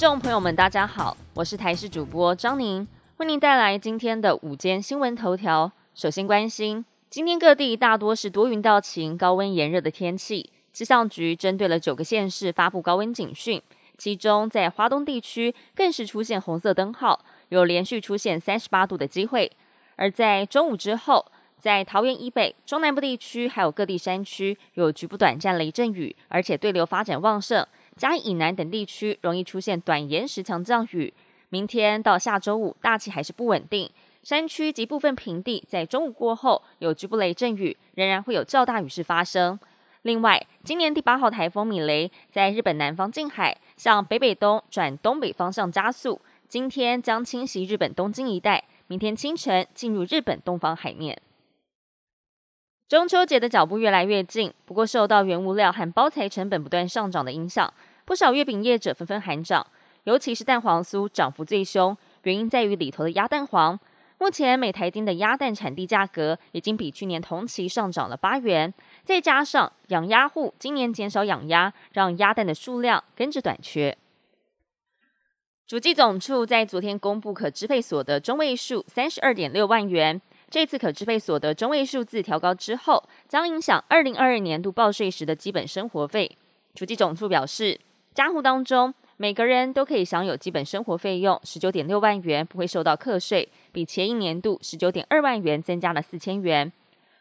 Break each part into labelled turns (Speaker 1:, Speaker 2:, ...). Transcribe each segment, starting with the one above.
Speaker 1: 众朋友们，大家好，我是台视主播张宁，为您带来今天的午间新闻头条。首先关心，今天各地大多是多云到晴、高温炎热的天气。气象局针对了九个县市发布高温警讯，其中在华东地区更是出现红色灯号，有连续出现三十八度的机会。而在中午之后，在桃园以北、中南部地区还有各地山区有局部短暂雷阵雨，而且对流发展旺盛。嘉义以南等地区容易出现短延时强降雨。明天到下周五，大气还是不稳定，山区及部分平地在中午过后有局部雷阵雨，仍然会有较大雨势发生。另外，今年第八号台风米雷在日本南方近海向北北东转东北方向加速，今天将侵袭日本东京一带，明天清晨进入日本东方海面。中秋节的脚步越来越近，不过受到原物料和包材成本不断上涨的影响。不少月饼业者纷纷喊涨，尤其是蛋黄酥涨幅最凶，原因在于里头的鸭蛋黄。目前每台斤的鸭蛋产地价格已经比去年同期上涨了八元，再加上养鸭户今年减少养鸭，让鸭蛋的数量跟着短缺。主计总处在昨天公布可支配所得中位数三十二点六万元，这次可支配所得中位数字调高之后，将影响二零二二年度报税时的基本生活费。主计总处表示。家户当中，每个人都可以享有基本生活费用十九点六万元，不会受到课税，比前一年度十九点二万元增加了四千元。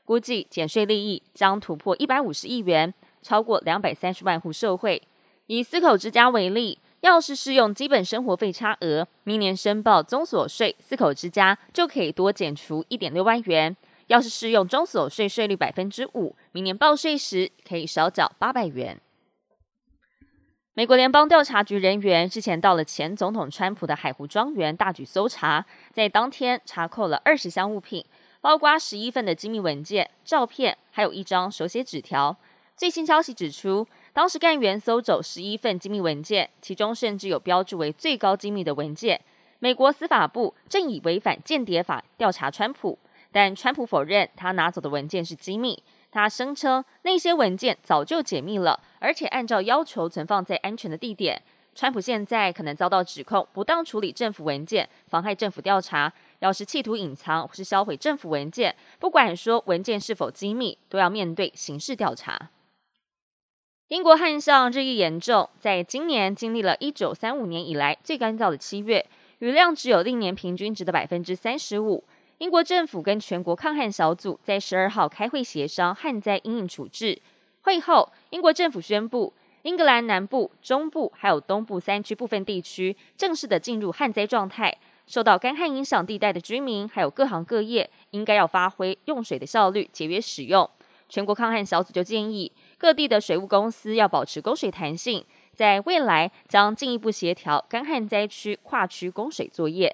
Speaker 1: 估计减税利益将突破一百五十亿元，超过两百三十万户受惠。以四口之家为例，要是适用基本生活费差额，明年申报综所税，四口之家就可以多减除一点六万元；要是适用中所税税率百分之五，明年报税时可以少缴八百元。美国联邦调查局人员之前到了前总统川普的海湖庄园大举搜查，在当天查扣了二十箱物品，包括十一份的机密文件、照片，还有一张手写纸条。最新消息指出，当时干员搜走十一份机密文件，其中甚至有标注为最高机密的文件。美国司法部正以违反间谍法调查川普，但川普否认他拿走的文件是机密。他声称那些文件早就解密了，而且按照要求存放在安全的地点。川普现在可能遭到指控不当处理政府文件，妨害政府调查。要是企图隐藏或是销毁政府文件，不管说文件是否机密，都要面对刑事调查。英国旱象日益严重，在今年经历了一九三五年以来最干燥的七月，雨量只有历年平均值的百分之三十五。英国政府跟全国抗旱小组在十二号开会协商旱灾应应处置。会后，英国政府宣布，英格兰南部、中部还有东部三区部分地区正式的进入旱灾状态。受到干旱影响地带的居民还有各行各业，应该要发挥用水的效率，节约使用。全国抗旱小组就建议各地的水务公司要保持供水弹性，在未来将进一步协调干旱灾区跨区供水作业。